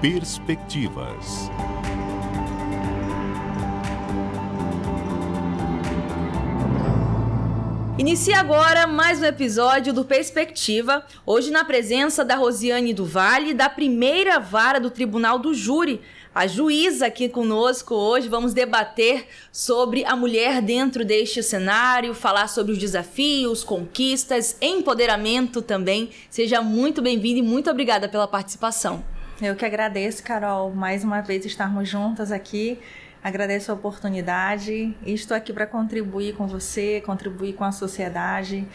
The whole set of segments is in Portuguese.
Perspectivas. Inicia agora mais um episódio do Perspectiva, hoje na presença da Rosiane do Vale, da primeira vara do Tribunal do Júri. A juíza aqui conosco hoje, vamos debater sobre a mulher dentro deste cenário, falar sobre os desafios, conquistas, empoderamento também. Seja muito bem-vinda e muito obrigada pela participação. Eu que agradeço, Carol, mais uma vez estarmos juntas aqui. Agradeço a oportunidade e estou aqui para contribuir com você, contribuir com a sociedade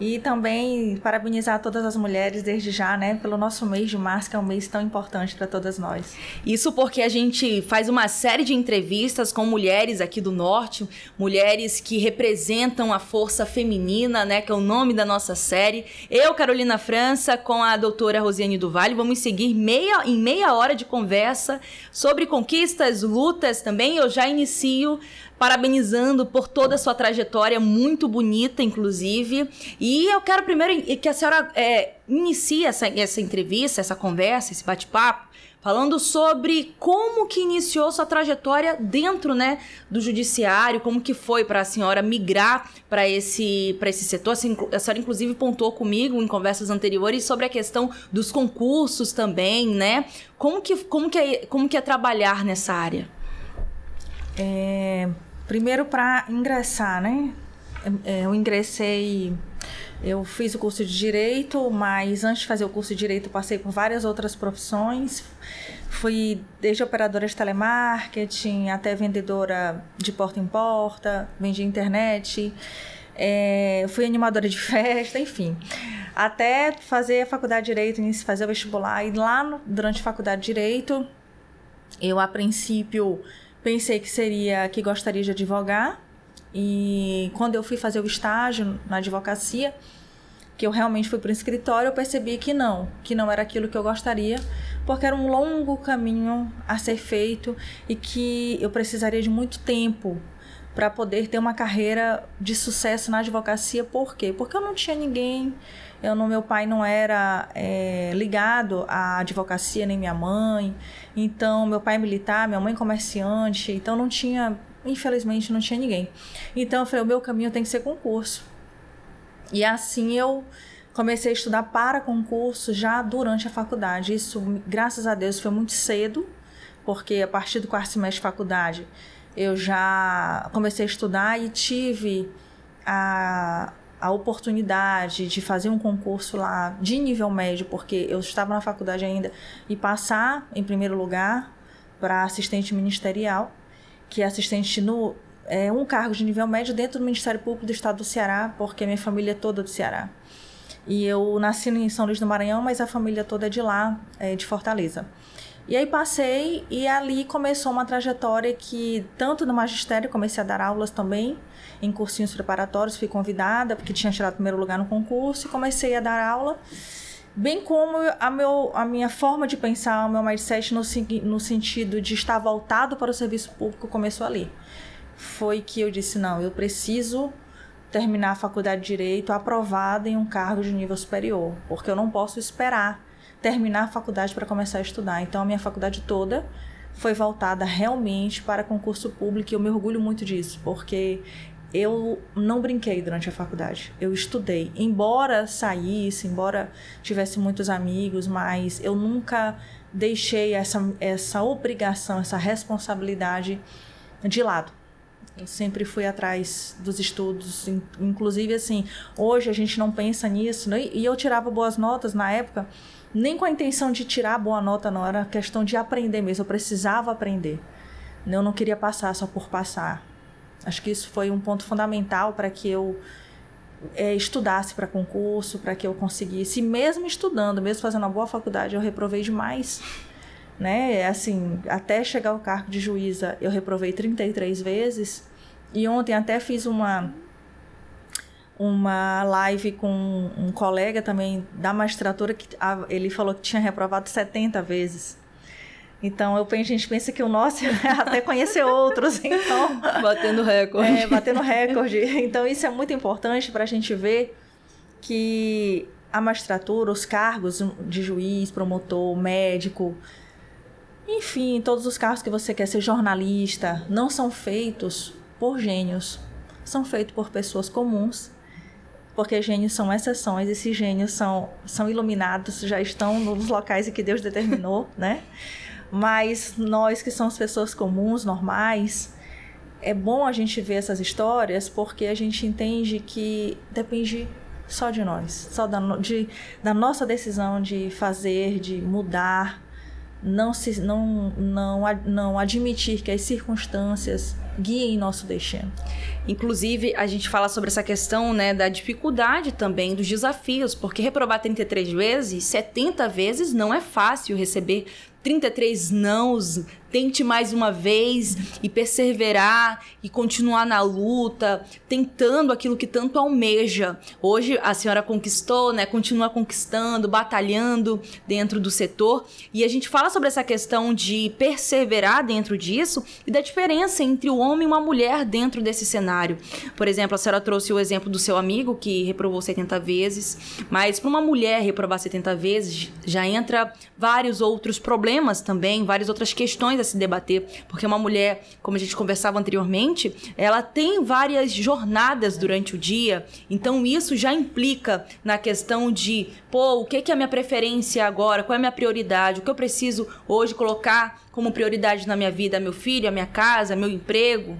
e também parabenizar todas as mulheres desde já, né, pelo nosso mês de março, que é um mês tão importante para todas nós. Isso porque a gente faz uma série de entrevistas com mulheres aqui do Norte, mulheres que representam a força feminina, né, que é o nome da nossa série. Eu, Carolina França, com a doutora Rosiane do Vale, vamos seguir meia, em meia hora de conversa sobre conquistas, lutas também. Eu já inicio parabenizando por toda a sua trajetória, muito bonita, inclusive. E eu quero primeiro que a senhora é, inicie essa, essa entrevista, essa conversa, esse bate-papo, falando sobre como que iniciou sua trajetória dentro, né, do judiciário, como que foi para a senhora migrar para esse esse setor. A senhora inclusive pontuou comigo em conversas anteriores sobre a questão dos concursos também, né? Como que como que é, como que é trabalhar nessa área? É, primeiro, para ingressar, né? É, eu ingressei. Eu fiz o curso de direito, mas antes de fazer o curso de direito, passei por várias outras profissões. Fui desde operadora de telemarketing até vendedora de porta em porta, vendi internet, é, fui animadora de festa, enfim. Até fazer a faculdade de direito, fazer o vestibular. E lá no, durante a faculdade de direito, eu a princípio Pensei que seria que gostaria de advogar. E quando eu fui fazer o estágio na advocacia, que eu realmente fui para o escritório, eu percebi que não, que não era aquilo que eu gostaria, porque era um longo caminho a ser feito e que eu precisaria de muito tempo para poder ter uma carreira de sucesso na advocacia. Por quê? Porque eu não tinha ninguém eu meu pai não era é, ligado à advocacia, nem minha mãe. Então, meu pai é militar, minha mãe comerciante. Então, não tinha, infelizmente, não tinha ninguém. Então, eu falei, o meu caminho tem que ser concurso. E assim eu comecei a estudar para concurso já durante a faculdade. Isso, graças a Deus, foi muito cedo, porque a partir do quarto semestre de faculdade eu já comecei a estudar e tive a, a oportunidade de fazer um concurso lá de nível médio, porque eu estava na faculdade ainda, e passar em primeiro lugar para assistente ministerial, que é assistente no é um cargo de nível médio dentro do Ministério Público do Estado do Ceará, porque minha família é toda do Ceará. E eu nasci em São Luís do Maranhão, mas a família toda é de lá, é de Fortaleza. E aí passei e ali começou uma trajetória que tanto no magistério comecei a dar aulas também em cursinhos preparatórios, fui convidada porque tinha tirado primeiro lugar no concurso e comecei a dar aula. Bem como a, meu, a minha forma de pensar, o meu mindset no, no sentido de estar voltado para o serviço público começou ali. Foi que eu disse: não, eu preciso terminar a faculdade de Direito aprovada em um cargo de nível superior, porque eu não posso esperar terminar a faculdade para começar a estudar. Então, a minha faculdade toda foi voltada realmente para concurso público e eu me orgulho muito disso, porque eu não brinquei durante a faculdade. Eu estudei. Embora saísse, embora tivesse muitos amigos, mas eu nunca deixei essa, essa obrigação, essa responsabilidade de lado. Eu sempre fui atrás dos estudos, inclusive assim, hoje a gente não pensa nisso, né? e eu tirava boas notas na época, nem com a intenção de tirar boa nota, não. Era questão de aprender mesmo. Eu precisava aprender. Eu não queria passar só por passar. Acho que isso foi um ponto fundamental para que eu é, estudasse para concurso, para que eu conseguisse, mesmo estudando, mesmo fazendo uma boa faculdade, eu reprovei demais. Né? Assim, até chegar ao cargo de juíza, eu reprovei 33 vezes. E ontem até fiz uma uma live com um colega também da magistratura que ele falou que tinha reprovado 70 vezes. Então, eu, a gente pensa que o nosso é até conhecer outros, então... Batendo recorde. É, batendo recorde. Então, isso é muito importante para a gente ver que a magistratura, os cargos de juiz, promotor, médico, Enfim, todos os carros que você quer ser jornalista não são feitos por gênios, são feitos por pessoas comuns, porque gênios são exceções, esses gênios são, são iluminados, já estão nos locais em que Deus determinou, né? Mas nós que somos pessoas comuns, normais, é bom a gente ver essas histórias porque a gente entende que depende só de nós, só da, de, da nossa decisão de fazer, de mudar, não, se, não, não, não admitir que as circunstâncias guiem nosso destino. Inclusive, a gente fala sobre essa questão né, da dificuldade também, dos desafios, porque reprovar 33 vezes, 70 vezes não é fácil receber 33 nãos, tente mais uma vez e perseverar e continuar na luta, tentando aquilo que tanto almeja. Hoje a senhora conquistou, né? Continua conquistando, batalhando dentro do setor. E a gente fala sobre essa questão de perseverar dentro disso e da diferença entre o homem e uma mulher dentro desse cenário. Por exemplo, a senhora trouxe o exemplo do seu amigo que reprovou 70 vezes, mas para uma mulher reprovar 70 vezes já entra vários outros problemas também, várias outras questões a se debater, porque uma mulher, como a gente conversava anteriormente, ela tem várias jornadas durante o dia, então isso já implica na questão de, pô, o que, é a minha preferência agora, qual é a minha prioridade, o que eu preciso hoje colocar como prioridade na minha vida, meu filho, a minha casa, meu emprego,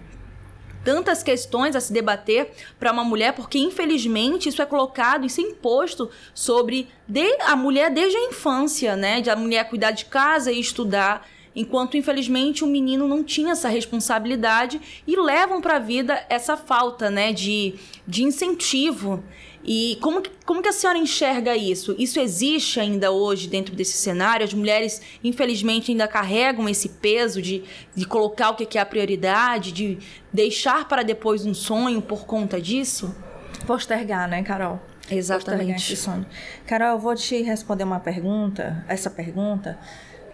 tantas questões a se debater para uma mulher, porque infelizmente isso é colocado, isso é imposto sobre a mulher desde a infância, né? De a mulher cuidar de casa e estudar. Enquanto, infelizmente, o menino não tinha essa responsabilidade e levam para a vida essa falta né, de, de incentivo. E como, como que a senhora enxerga isso? Isso existe ainda hoje dentro desse cenário? As mulheres, infelizmente, ainda carregam esse peso de, de colocar o que é a prioridade, de deixar para depois um sonho por conta disso? Postergar, né, Carol? Exatamente. Carol, eu vou te responder uma pergunta, essa pergunta,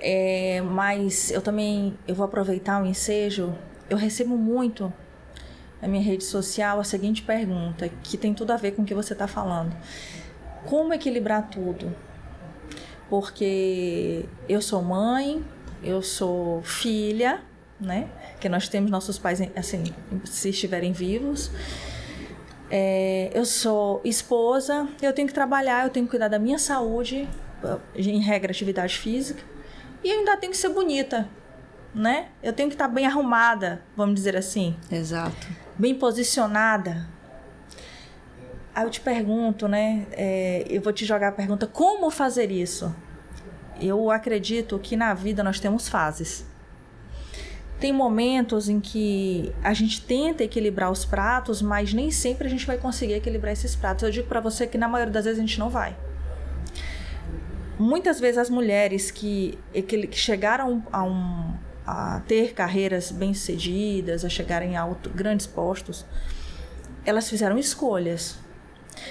é, mas eu também eu vou aproveitar o ensejo. Eu recebo muito na minha rede social a seguinte pergunta, que tem tudo a ver com o que você está falando: Como equilibrar tudo? Porque eu sou mãe, eu sou filha, né? Que nós temos nossos pais, assim, se estiverem vivos. É, eu sou esposa, eu tenho que trabalhar, eu tenho que cuidar da minha saúde, em regra, atividade física, e eu ainda tenho que ser bonita, né? Eu tenho que estar bem arrumada, vamos dizer assim. Exato bem posicionada. Aí eu te pergunto, né? É, eu vou te jogar a pergunta: como fazer isso? Eu acredito que na vida nós temos fases. Tem momentos em que a gente tenta equilibrar os pratos, mas nem sempre a gente vai conseguir equilibrar esses pratos. Eu digo para você que na maioria das vezes a gente não vai. Muitas vezes as mulheres que, que chegaram a um, a ter carreiras bem-sucedidas, a chegarem a alto, grandes postos, elas fizeram escolhas.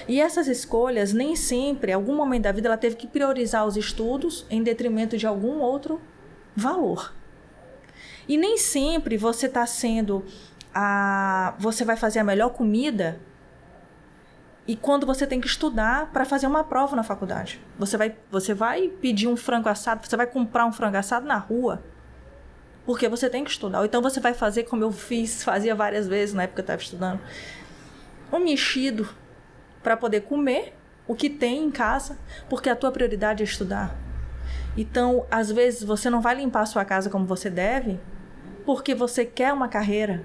E essas escolhas, nem sempre, em algum momento da vida, ela teve que priorizar os estudos em detrimento de algum outro valor. E nem sempre você está sendo a. Você vai fazer a melhor comida e quando você tem que estudar para fazer uma prova na faculdade. Você vai, você vai pedir um frango assado, você vai comprar um frango assado na rua porque você tem que estudar. Ou então você vai fazer como eu fiz, fazia várias vezes na época que eu estava estudando, um mexido para poder comer o que tem em casa, porque a tua prioridade é estudar. Então, às vezes você não vai limpar a sua casa como você deve, porque você quer uma carreira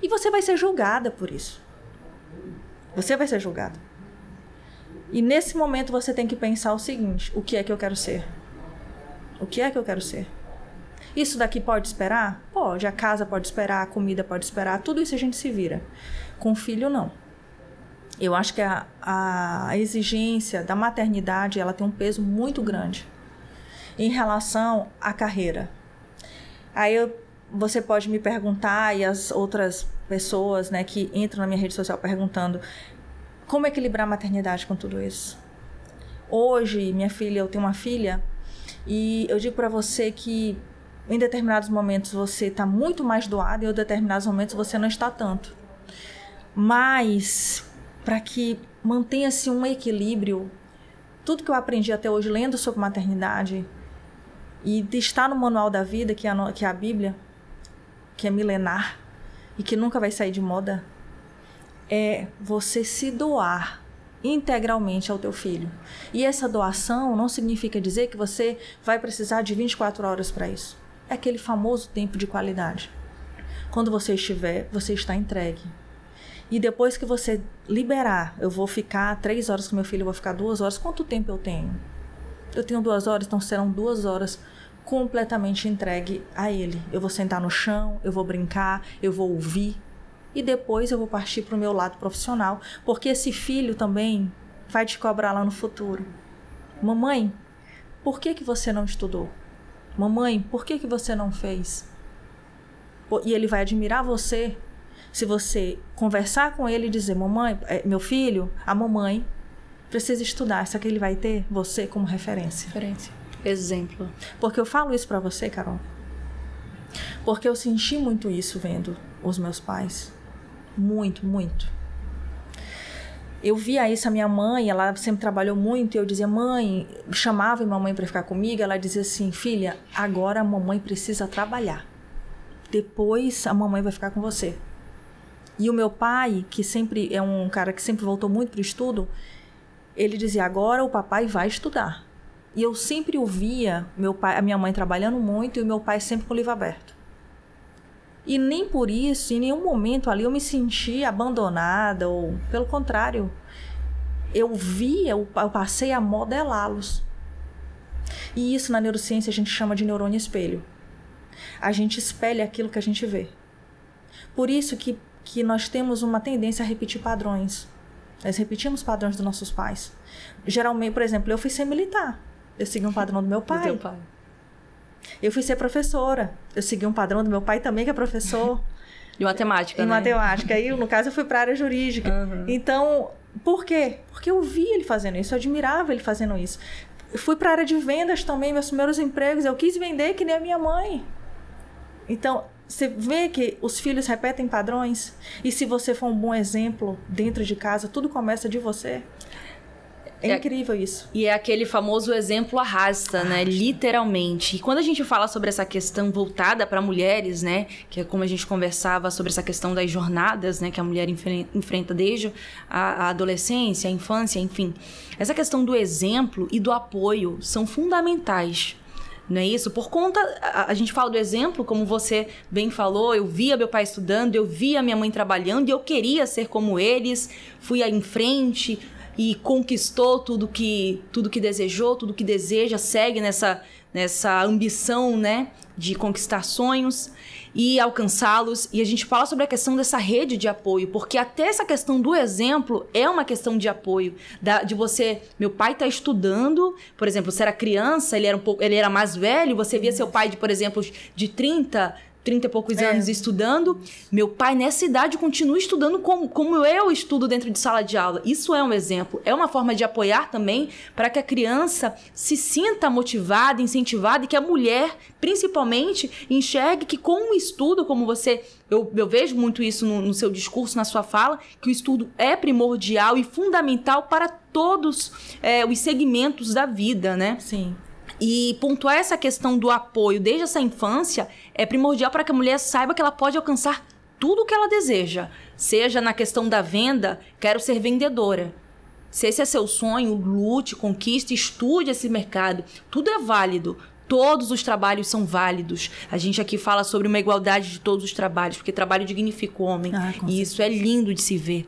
e você vai ser julgada por isso. Você vai ser julgada. E nesse momento você tem que pensar o seguinte: o que é que eu quero ser? O que é que eu quero ser? Isso daqui pode esperar? Pode. A casa pode esperar, a comida pode esperar, tudo isso a gente se vira. Com filho, não. Eu acho que a, a exigência da maternidade ela tem um peso muito grande em relação à carreira. Aí eu, você pode me perguntar e as outras pessoas né, que entram na minha rede social perguntando como equilibrar a maternidade com tudo isso. Hoje, minha filha, eu tenho uma filha e eu digo para você que em determinados momentos você está muito mais doado e em determinados momentos você não está tanto. Mas para que mantenha-se um equilíbrio, tudo que eu aprendi até hoje lendo sobre maternidade E está no manual da vida, que é que é a Bíblia, que é milenar e que nunca vai sair de moda, é você se doar integralmente ao teu filho. E essa doação não significa dizer que você vai precisar de 24 horas para isso. É aquele famoso tempo de qualidade. Quando você estiver, você está entregue. E depois que você liberar, eu vou ficar três horas com meu filho, eu vou ficar duas horas. Quanto tempo eu tenho? Eu tenho duas horas, então serão duas horas completamente entregue a ele. Eu vou sentar no chão, eu vou brincar, eu vou ouvir, e depois eu vou partir para o meu lado profissional, porque esse filho também vai te cobrar lá no futuro. Mamãe, por que que você não estudou? Mamãe, por que que você não fez? E ele vai admirar você se você conversar com ele e dizer: "Mamãe, é, meu filho, a mamãe precisa estudar". Só que ele vai ter você como referência. Referência. Exemplo. Porque eu falo isso para você, Carol. Porque eu senti muito isso vendo os meus pais. Muito, muito. Eu via isso a minha mãe, ela sempre trabalhou muito, e eu dizia, mãe, chamava minha mãe para ficar comigo, ela dizia assim, filha, agora a mamãe precisa trabalhar. Depois a mamãe vai ficar com você. E o meu pai, que sempre é um cara que sempre voltou muito para o estudo, ele dizia: agora o papai vai estudar. E eu sempre ouvia meu pai, a minha mãe trabalhando muito e o meu pai sempre com o livro aberto. E nem por isso, em nenhum momento ali eu me senti abandonada, ou pelo contrário, eu via, eu passei a modelá-los. E isso na neurociência a gente chama de neurônio espelho. A gente espelha aquilo que a gente vê. Por isso que, que nós temos uma tendência a repetir padrões. Nós repetimos padrões dos nossos pais. Geralmente, por exemplo, eu fui ser militar. Eu segui um padrão do meu pai. Do teu pai. Eu fui ser professora. Eu segui um padrão do meu pai também, que é professor. De matemática, em né? matemática. Aí, no caso, eu fui para a área jurídica. Uhum. Então, por quê? Porque eu vi ele fazendo isso, eu admirava ele fazendo isso. Eu fui para a área de vendas também, meus primeiros empregos, eu quis vender que nem a minha mãe. Então, você vê que os filhos repetem padrões, e se você for um bom exemplo dentro de casa, tudo começa de você. É, é incrível isso. E é aquele famoso exemplo arrasta, arrasta, né? Literalmente. E quando a gente fala sobre essa questão voltada para mulheres, né? Que é como a gente conversava sobre essa questão das jornadas, né? Que a mulher enfrenta desde a, a adolescência, a infância, enfim. Essa questão do exemplo e do apoio são fundamentais não é isso? Por conta, a, a, gente fala do exemplo, como você bem falou, eu via meu pai estudando, eu via minha mãe trabalhando e eu queria ser como eles, fui em frente, e conquistou tudo que tudo que desejou, tudo que deseja, segue nessa nessa ambição, né, de conquistar sonhos e alcançá-los. E a gente fala sobre a questão dessa rede de apoio, porque até essa questão do exemplo é uma questão de apoio, da, de você, meu pai está estudando, por exemplo, você era criança, ele era um pouco, ele era mais velho, você via seu pai de, por exemplo, de 30 30 e poucos é. anos estudando. Meu pai, nessa idade, continua estudando como, como eu estudo dentro de sala de aula. Isso é um exemplo. É uma forma de apoiar também para que a criança se sinta motivada, incentivada e que a mulher, principalmente, enxergue que com o estudo, como você. Eu, eu vejo muito isso no, no seu discurso, na sua fala, que o estudo é primordial e fundamental para todos é, os segmentos da vida, né? Sim. E pontuar essa questão do apoio desde essa infância é primordial para que a mulher saiba que ela pode alcançar tudo o que ela deseja. Seja na questão da venda, quero ser vendedora. Se esse é seu sonho, lute, conquiste, estude esse mercado. Tudo é válido. Todos os trabalhos são válidos. A gente aqui fala sobre uma igualdade de todos os trabalhos, porque trabalho dignifica o homem. Ah, e isso é lindo de se ver.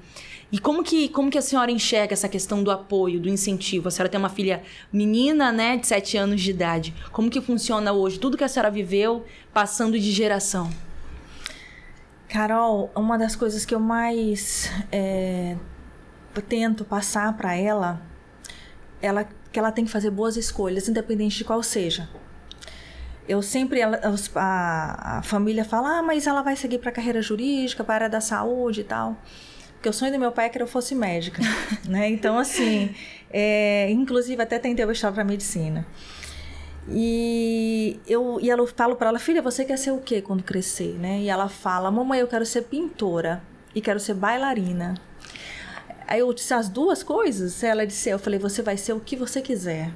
E como que, como que a senhora enxerga essa questão do apoio, do incentivo? A senhora tem uma filha menina, né, de 7 anos de idade. Como que funciona hoje? Tudo que a senhora viveu passando de geração. Carol, uma das coisas que eu mais é, tento passar para ela, ela que ela tem que fazer boas escolhas, independente de qual seja. Eu sempre, ela, a, a família fala, ah, mas ela vai seguir para carreira jurídica, para a área da saúde e tal. Porque o sonho do meu pai é que eu fosse médica, né? Então, assim, é, inclusive até tentei vestibular para medicina. E eu e ela falo para ela, filha, você quer ser o quê quando crescer, né? E ela fala, mamãe, eu quero ser pintora e quero ser bailarina. Aí eu disse as duas coisas. Ela disse, eu falei, você vai ser o que você quiser,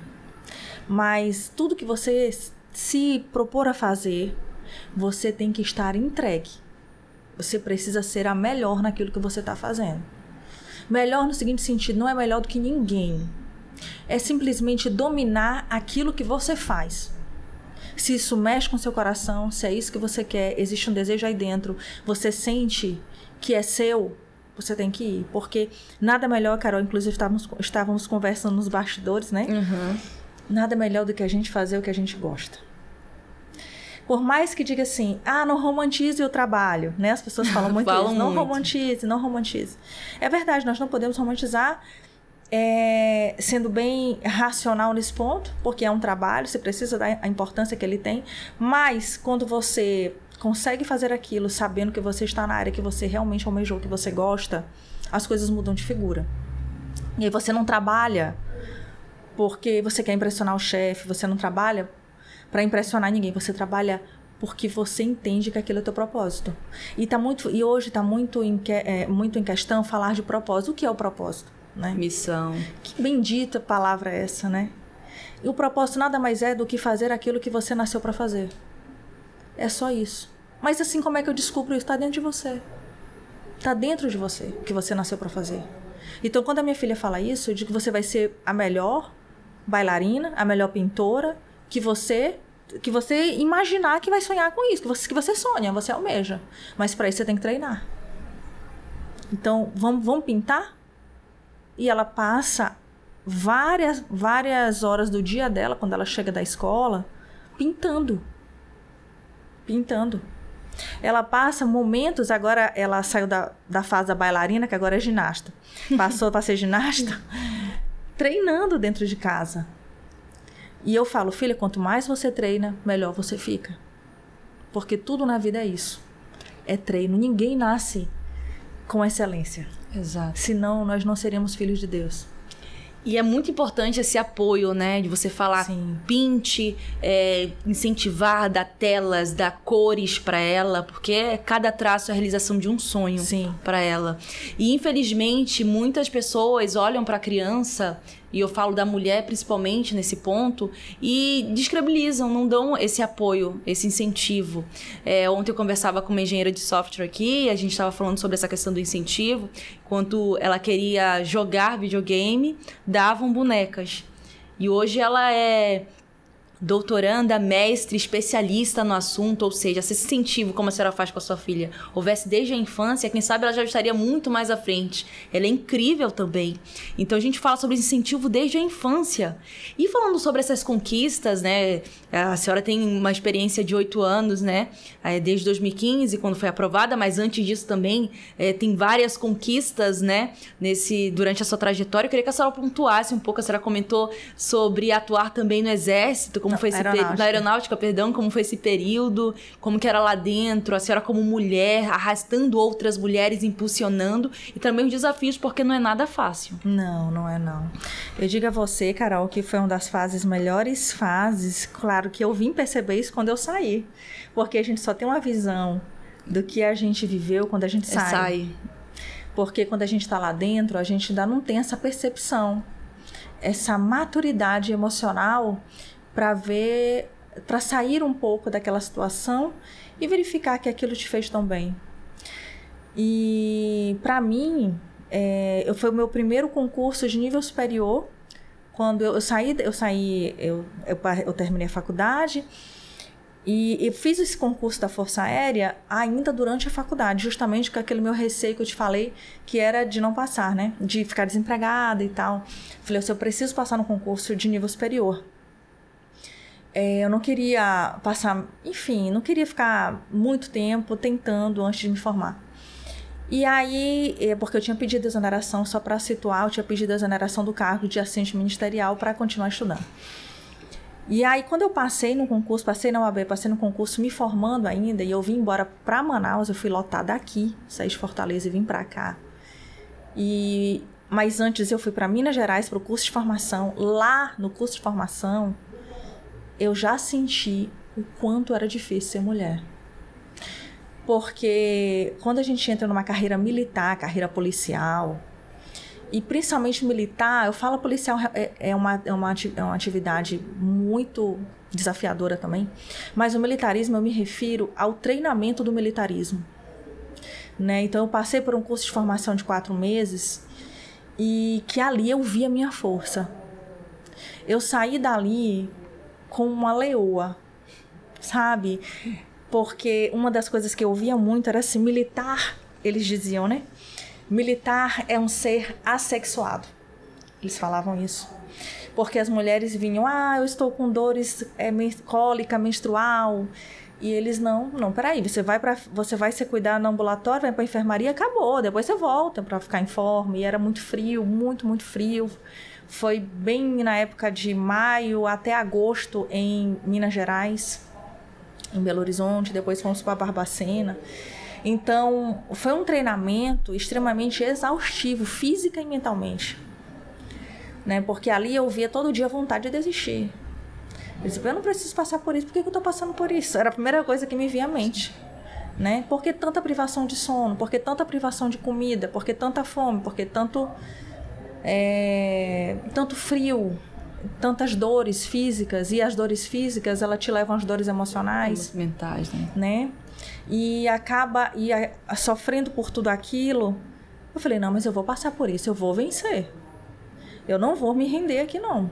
mas tudo que você se propor a fazer, você tem que estar entregue. Você precisa ser a melhor naquilo que você está fazendo. Melhor no seguinte sentido, não é melhor do que ninguém. É simplesmente dominar aquilo que você faz. Se isso mexe com seu coração, se é isso que você quer, existe um desejo aí dentro, você sente que é seu, você tem que ir. Porque nada melhor, Carol, inclusive estávamos, estávamos conversando nos bastidores, né? Uhum. Nada melhor do que a gente fazer o que a gente gosta. Por mais que diga assim, ah, não romantize o trabalho, né? As pessoas falam muito Falam isso. Não muito. romantize, não romantize. É verdade, nós não podemos romantizar é, sendo bem racional nesse ponto, porque é um trabalho, você precisa dar a importância que ele tem. Mas quando você consegue fazer aquilo sabendo que você está na área que você realmente almejou, que você gosta, as coisas mudam de figura. E aí você não trabalha porque você quer impressionar o chefe, você não trabalha para impressionar ninguém, você trabalha porque você entende que aquilo é teu propósito. E tá muito e hoje está muito em, que- é, muito em questão falar de propósito. O que é o propósito, né? Missão. Que bendita palavra é essa, né? E o propósito nada mais é do que fazer aquilo que você nasceu para fazer. É só isso. Mas assim, como é que eu descubro isso? Está dentro de você. Está dentro de você o que você nasceu para fazer. Então, quando a minha filha fala isso, eu digo que você vai ser a melhor bailarina, a melhor pintora, que você que você imaginar que vai sonhar com isso, que você, que você sonha, você almeja. Mas para isso você tem que treinar. Então, vamos, vamos pintar? E ela passa várias, várias horas do dia dela, quando ela chega da escola, pintando. Pintando. Ela passa momentos, agora ela saiu da, da fase da bailarina, que agora é ginasta. Passou para ser ginasta, treinando dentro de casa. E eu falo, filha, quanto mais você treina, melhor você fica. Porque tudo na vida é isso. É treino. Ninguém nasce com excelência. Exato. Senão, nós não seríamos filhos de Deus. E é muito importante esse apoio, né? De você falar, Sim. pinte, é, incentivar, dar telas, dar cores para ela, porque cada traço é a realização de um sonho para ela. E infelizmente, muitas pessoas olham para a criança, e eu falo da mulher principalmente nesse ponto, e descredibilizam, não dão esse apoio, esse incentivo. É, ontem eu conversava com uma engenheira de software aqui, a gente estava falando sobre essa questão do incentivo, quando ela queria jogar videogame, davam bonecas. E hoje ela é doutoranda, mestre, especialista no assunto, ou seja, esse incentivo, como a senhora faz com a sua filha, houvesse desde a infância, quem sabe ela já estaria muito mais à frente. Ela é incrível também. Então a gente fala sobre incentivo desde a infância. E falando sobre essas conquistas, né? A senhora tem uma experiência de oito anos, né? É, Desde 2015, quando foi aprovada, mas antes disso também é, tem várias conquistas, né? Nesse, durante a sua trajetória. Eu queria que a senhora pontuasse um pouco. A senhora comentou sobre atuar também no Exército, como Na foi esse aeronáutica. Na aeronáutica, perdão, como foi esse período, como que era lá dentro, a senhora como mulher, arrastando outras mulheres, impulsionando, e também os desafios, porque não é nada fácil. Não, não é não. Eu digo a você, Carol, que foi uma das fases, melhores fases. Claro que eu vim perceber isso quando eu saí. Porque a gente só tem uma visão do que a gente viveu quando a gente É, sai. sai. Porque quando a gente está lá dentro, a gente ainda não tem essa percepção, essa maturidade emocional para ver, para sair um pouco daquela situação e verificar que aquilo te fez tão bem. E para mim, é, eu foi o meu primeiro concurso de nível superior. Quando eu, eu saí, eu saí, eu, eu, eu terminei a faculdade e, e fiz esse concurso da Força Aérea ainda durante a faculdade, justamente com aquele meu receio que eu te falei, que era de não passar, né? De ficar desempregada e tal. Falei, se eu preciso passar no concurso de nível superior. É, eu não queria passar, enfim, não queria ficar muito tempo tentando antes de me formar. E aí, é, porque eu tinha pedido exoneração, só para situar, eu tinha pedido exoneração do cargo de assistente ministerial para continuar estudando. E aí, quando eu passei no concurso, passei na UAB, passei no concurso, me formando ainda, e eu vim embora para Manaus, eu fui lotada aqui, saí de Fortaleza e vim para cá. E mas antes eu fui para Minas Gerais para o curso de formação. Lá no curso de formação, eu já senti o quanto era difícil ser mulher. Porque quando a gente entra numa carreira militar, carreira policial, e principalmente militar, eu falo policial é, é, uma, é, uma, é uma atividade muito desafiadora também, mas o militarismo eu me refiro ao treinamento do militarismo. Né? Então eu passei por um curso de formação de quatro meses e que ali eu vi a minha força. Eu saí dali com uma leoa, sabe? Porque uma das coisas que eu via muito era assim, militar, eles diziam, né? Militar é um ser assexuado. Eles falavam isso. Porque as mulheres vinham, ah, eu estou com dores é, cólica menstrual. E eles não, não, peraí, você vai para você vai se cuidar no ambulatório, vai para enfermaria, acabou, depois você volta para ficar em forma. E era muito frio, muito, muito frio. Foi bem na época de maio até agosto em Minas Gerais, em Belo Horizonte, depois fomos para Barbacena. Então, foi um treinamento extremamente exaustivo, física e mentalmente. Né? Porque ali eu via todo dia vontade de desistir. Eu disse, eu não preciso passar por isso, por que, eu estou passando por isso? Era a primeira coisa que me vinha à mente. Né? Por que tanta privação de sono? Por que tanta privação de comida? Por que tanta fome? Por que tanto, é, tanto frio? Tantas dores físicas? E as dores físicas, ela te levam às dores emocionais. Mentais, né? né? e acaba e a, a, sofrendo por tudo aquilo. Eu falei, não, mas eu vou passar por isso, eu vou vencer. Eu não vou me render aqui não.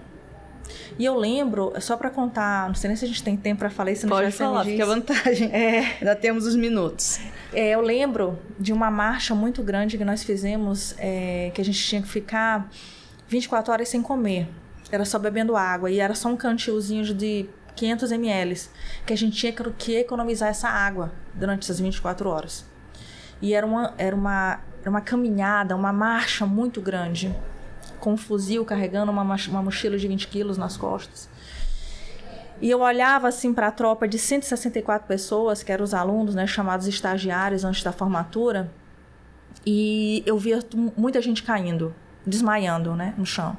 E eu lembro, só para contar, não sei nem se a gente tem tempo para falar isso. Pode falar, fique à vontade. É, Ainda temos os minutos. É, eu lembro de uma marcha muito grande que nós fizemos, é, que a gente tinha que ficar 24 horas sem comer. Era só bebendo água. E era só um cantilzinho de 500 ml, que a gente tinha que economizar essa água durante essas 24 horas. E era uma, era uma, era uma caminhada, uma marcha muito grande, com um fuzil carregando uma, uma mochila de 20 quilos nas costas. E eu olhava assim para a tropa de 164 pessoas, que eram os alunos, né, chamados estagiários antes da formatura, e eu via muita gente caindo, desmaiando, né, no chão.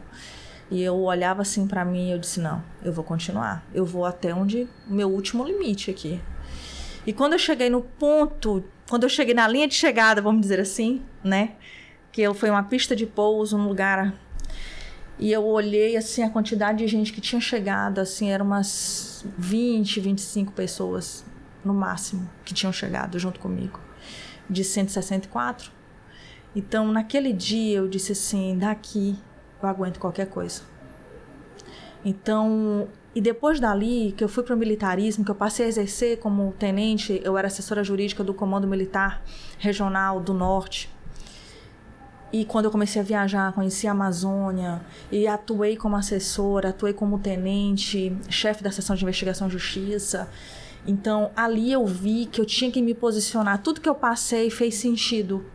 E eu olhava assim para mim e eu disse: não, eu vou continuar. Eu vou até onde meu último limite aqui. E quando eu cheguei no ponto, quando eu cheguei na linha de chegada, vamos dizer assim, né? Que eu foi uma pista de pouso, um lugar. E eu olhei assim a quantidade de gente que tinha chegado, assim, eram umas 20, 25 pessoas no máximo que tinham chegado junto comigo, de 164. Então, naquele dia eu disse assim, daqui eu aguento qualquer coisa. Então, e depois dali, que eu fui para o militarismo, que eu passei a exercer como tenente, eu era assessora jurídica do Comando Militar Regional do Norte. E quando eu comecei a viajar, conheci a Amazônia e atuei como assessora, atuei como tenente, chefe da seção de investigação e justiça. Então, ali eu vi que eu tinha que me posicionar. Tudo que eu passei fez sentido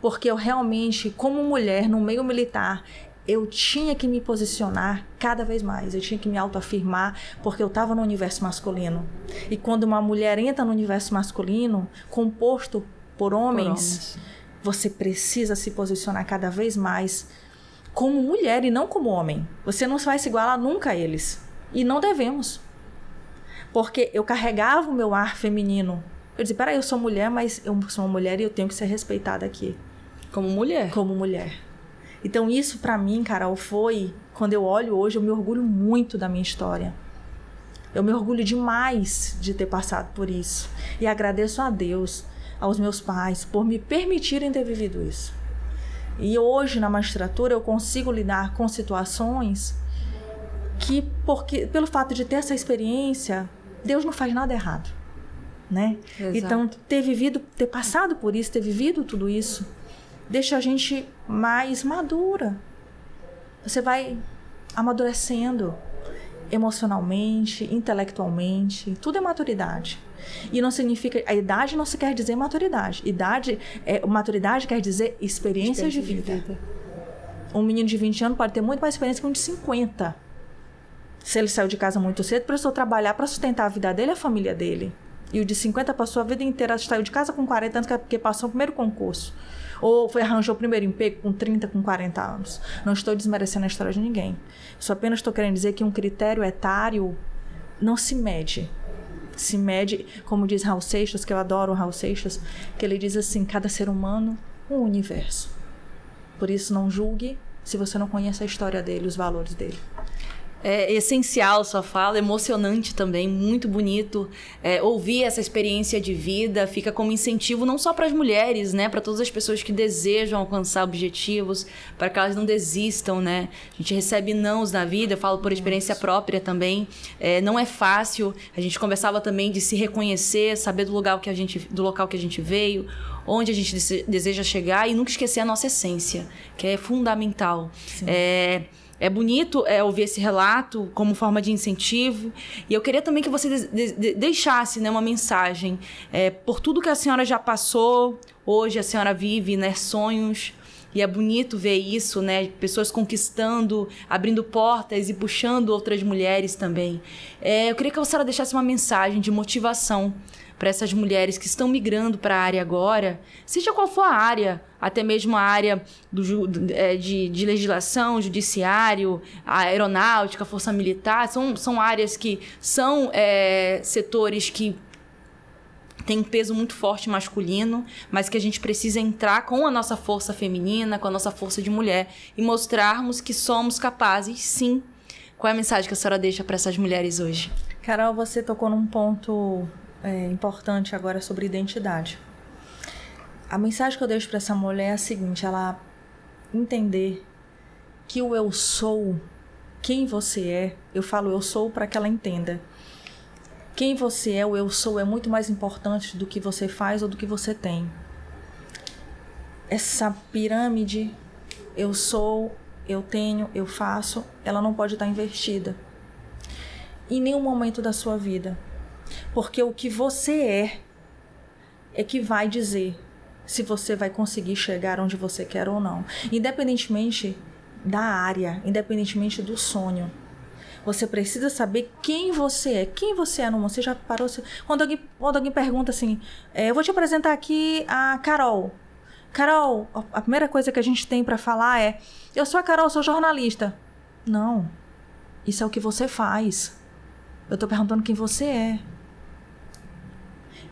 porque eu realmente, como mulher no meio militar, eu tinha que me posicionar cada vez mais, eu tinha que me autoafirmar, porque eu estava no universo masculino. E quando uma mulher entra no universo masculino, composto por homens, por homens. Você precisa se posicionar cada vez mais como mulher e não como homem. Você não vai se igualar nunca a eles. E não devemos. Porque eu carregava o meu ar feminino. Eu disse: peraí, eu sou mulher, mas eu sou uma mulher e eu tenho que ser respeitada aqui. Como mulher. Como mulher. Então isso para mim, Carol, foi quando eu olho hoje, eu me orgulho muito da minha história. Eu me orgulho demais de ter passado por isso e agradeço a Deus, aos meus pais por me permitirem ter vivido isso. E hoje na magistratura eu consigo lidar com situações que porque pelo fato de ter essa experiência, Deus não faz nada errado, né? Exato. Então ter vivido, ter passado por isso, ter vivido tudo isso, deixa a gente mais madura. Você vai amadurecendo emocionalmente, intelectualmente, tudo é maturidade. E não significa a idade não se quer dizer maturidade. Idade é maturidade quer dizer experiências de vida. de vida. Um menino de 20 anos pode ter muito mais experiência que um de 50. Se ele saiu de casa muito cedo, precisou trabalhar para sustentar a vida dele e a família dele. E o de 50 passou a vida inteira, saiu de casa com 40 anos porque passou o primeiro concurso. Ou foi arranjou o primeiro emprego com 30, com 40 anos. Não estou desmerecendo a história de ninguém. Só apenas estou querendo dizer que um critério etário não se mede. Se mede, como diz Raul Seixas, que eu adoro Raul Seixas, que ele diz assim: cada ser humano, um universo. Por isso, não julgue se você não conhece a história dele, os valores dele é essencial sua fala, emocionante também, muito bonito. É, ouvir essa experiência de vida fica como incentivo não só para as mulheres, né, para todas as pessoas que desejam alcançar objetivos, para que elas não desistam, né. A gente recebe nãos na vida, eu falo por experiência própria também. É, não é fácil. A gente conversava também de se reconhecer, saber do lugar que a gente, do local que a gente veio, onde a gente deseja chegar e nunca esquecer a nossa essência, que é fundamental. Sim. É, é bonito é, ouvir esse relato como forma de incentivo. E eu queria também que você de, de, deixasse né, uma mensagem. É, por tudo que a senhora já passou, hoje a senhora vive né, sonhos. E é bonito ver isso, né? Pessoas conquistando, abrindo portas e puxando outras mulheres também. É, eu queria que a senhora deixasse uma mensagem de motivação para essas mulheres que estão migrando para a área agora, seja qual for a área, até mesmo a área do, é, de, de legislação, judiciário, aeronáutica, força militar, são, são áreas que são é, setores que tem um peso muito forte masculino, mas que a gente precisa entrar com a nossa força feminina, com a nossa força de mulher e mostrarmos que somos capazes, sim. Qual é a mensagem que a senhora deixa para essas mulheres hoje? Carol, você tocou num ponto é, importante agora sobre identidade. A mensagem que eu deixo para essa mulher é a seguinte: ela entender que o eu sou, quem você é, eu falo eu sou para que ela entenda. Quem você é, o eu sou, é muito mais importante do que você faz ou do que você tem. Essa pirâmide, eu sou, eu tenho, eu faço, ela não pode estar invertida. Em nenhum momento da sua vida. Porque o que você é é que vai dizer se você vai conseguir chegar onde você quer ou não. Independentemente da área, independentemente do sonho. Você precisa saber quem você é. Quem você é mundo. Você já parou. Quando alguém, quando alguém pergunta assim, é, eu vou te apresentar aqui a Carol. Carol, a primeira coisa que a gente tem para falar é: eu sou a Carol, sou jornalista. Não. Isso é o que você faz. Eu tô perguntando quem você é.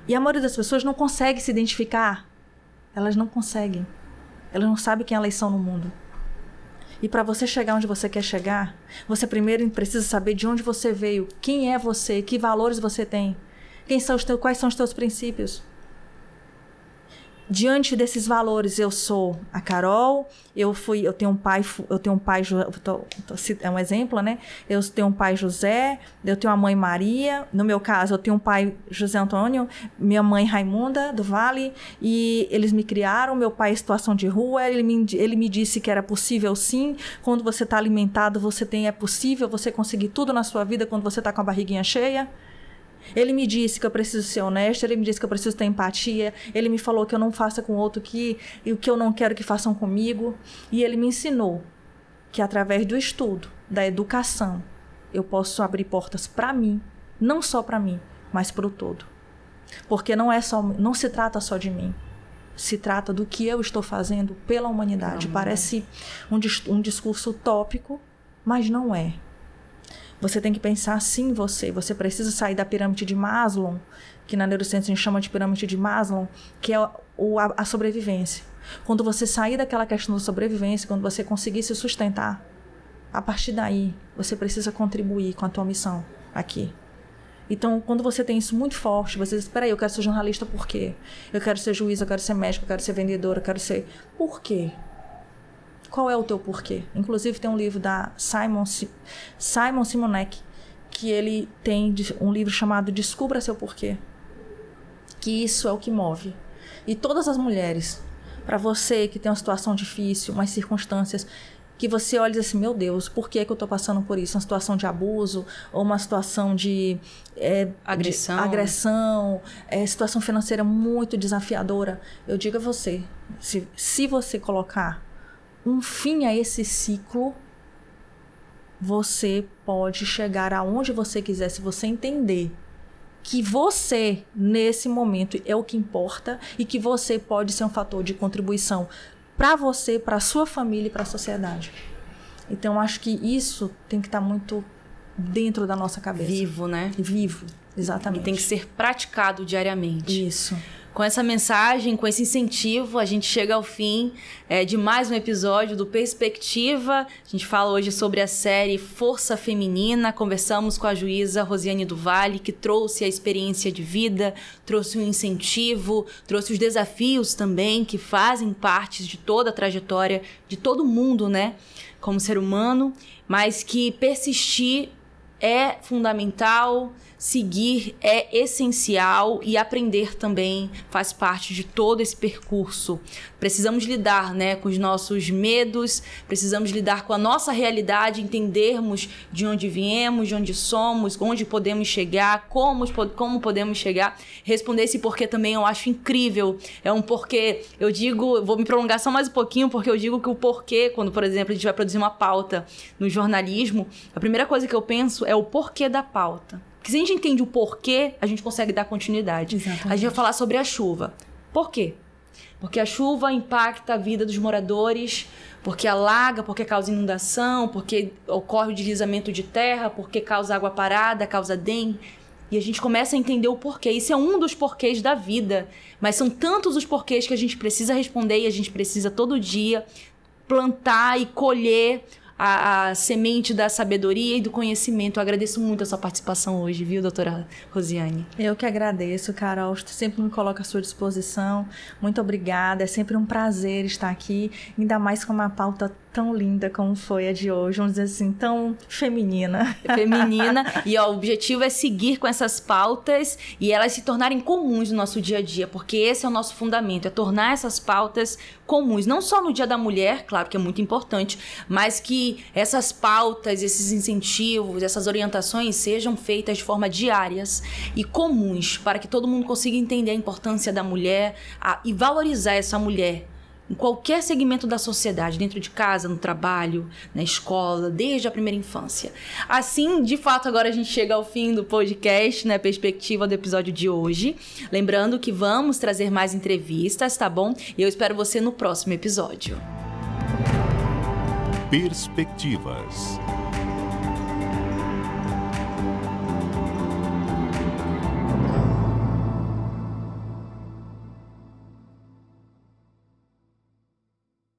E a maioria das pessoas não consegue se identificar. Elas não conseguem. Elas não sabem quem elas são no mundo. E para você chegar onde você quer chegar, você primeiro precisa saber de onde você veio, quem é você, que valores você tem, quem são os teus, quais são os teus princípios diante desses valores eu sou a Carol eu fui eu tenho um pai eu tenho um pai tô, tô, é um exemplo né? Eu tenho um pai José eu tenho uma mãe Maria no meu caso eu tenho um pai José Antônio minha mãe Raimunda do Vale e eles me criaram meu pai em situação de rua ele me, ele me disse que era possível sim quando você está alimentado você tem é possível você conseguir tudo na sua vida quando você está com a barriguinha cheia ele me disse que eu preciso ser honesto, ele me disse que eu preciso ter empatia, ele me falou que eu não faça com outro que e o que eu não quero que façam comigo, e ele me ensinou que através do estudo, da educação, eu posso abrir portas para mim, não só para mim, mas para o todo. Porque não é só, não se trata só de mim. Se trata do que eu estou fazendo pela humanidade. Parece um, um discurso utópico, mas não é. Você tem que pensar sim você. Você precisa sair da pirâmide de Maslow, que na neurociência a gente chama de pirâmide de Maslow, que é o, a, a sobrevivência. Quando você sair daquela questão da sobrevivência, quando você conseguir se sustentar, a partir daí você precisa contribuir com a tua missão aqui. Então, quando você tem isso muito forte, você diz: peraí, eu quero ser jornalista por quê? Eu quero ser juiz, eu quero ser médico, eu quero ser vendedora, eu quero ser. Por quê? Qual é o teu porquê? Inclusive tem um livro da Simon, Simon Simonek que ele tem um livro chamado Descubra seu porquê. Que isso é o que move. E todas as mulheres, para você que tem uma situação difícil, umas circunstâncias que você olha e diz assim, meu Deus, por que, é que eu estou passando por isso? Uma situação de abuso ou uma situação de é, agressão, de agressão é, situação financeira muito desafiadora. Eu digo a você, se, se você colocar um fim a esse ciclo, você pode chegar aonde você quiser se você entender que você, nesse momento, é o que importa e que você pode ser um fator de contribuição para você, para sua família e para a sociedade. Então, acho que isso tem que estar tá muito dentro da nossa cabeça. Vivo, né? Vivo, exatamente. E tem que ser praticado diariamente. Isso. Com essa mensagem, com esse incentivo, a gente chega ao fim é, de mais um episódio do Perspectiva. A gente fala hoje sobre a série Força Feminina. Conversamos com a juíza Rosiane Duvalle, que trouxe a experiência de vida, trouxe o um incentivo, trouxe os desafios também que fazem parte de toda a trajetória de todo mundo, né? Como ser humano, mas que persistir é fundamental, seguir é essencial e aprender também faz parte de todo esse percurso. Precisamos lidar, né, com os nossos medos, precisamos lidar com a nossa realidade, entendermos de onde viemos, de onde somos, onde podemos chegar, como, como podemos chegar. Responder esse porquê também eu acho incrível. É um porquê, eu digo, vou me prolongar só mais um pouquinho, porque eu digo que o porquê, quando, por exemplo, a gente vai produzir uma pauta no jornalismo, a primeira coisa que eu penso é o porquê da pauta. Porque se a gente entende o porquê, a gente consegue dar continuidade. Exatamente. A gente vai falar sobre a chuva. Por quê? Porque a chuva impacta a vida dos moradores, porque alaga, porque causa inundação, porque ocorre o deslizamento de terra, porque causa água parada, causa dengue. E a gente começa a entender o porquê. Isso é um dos porquês da vida. Mas são tantos os porquês que a gente precisa responder e a gente precisa todo dia plantar e colher a, a, semente da sabedoria e do conhecimento. Eu agradeço muito a sua participação hoje, viu, doutora Rosiane? Eu que agradeço, Carol. Sempre me coloco à sua disposição. Muito obrigada. É sempre um prazer estar aqui, ainda mais com uma pauta tão linda como foi a de hoje, vamos dizer assim, tão feminina. Feminina. e ó, o objetivo é seguir com essas pautas e elas se tornarem comuns no nosso dia a dia, porque esse é o nosso fundamento, é tornar essas pautas comuns, não só no Dia da Mulher, claro que é muito importante, mas que essas pautas, esses incentivos, essas orientações sejam feitas de forma diárias e comuns, para que todo mundo consiga entender a importância da mulher a, e valorizar essa mulher em qualquer segmento da sociedade, dentro de casa, no trabalho, na escola, desde a primeira infância. Assim, de fato, agora a gente chega ao fim do podcast, né? Perspectiva do episódio de hoje. Lembrando que vamos trazer mais entrevistas, tá bom? E eu espero você no próximo episódio. Perspectivas.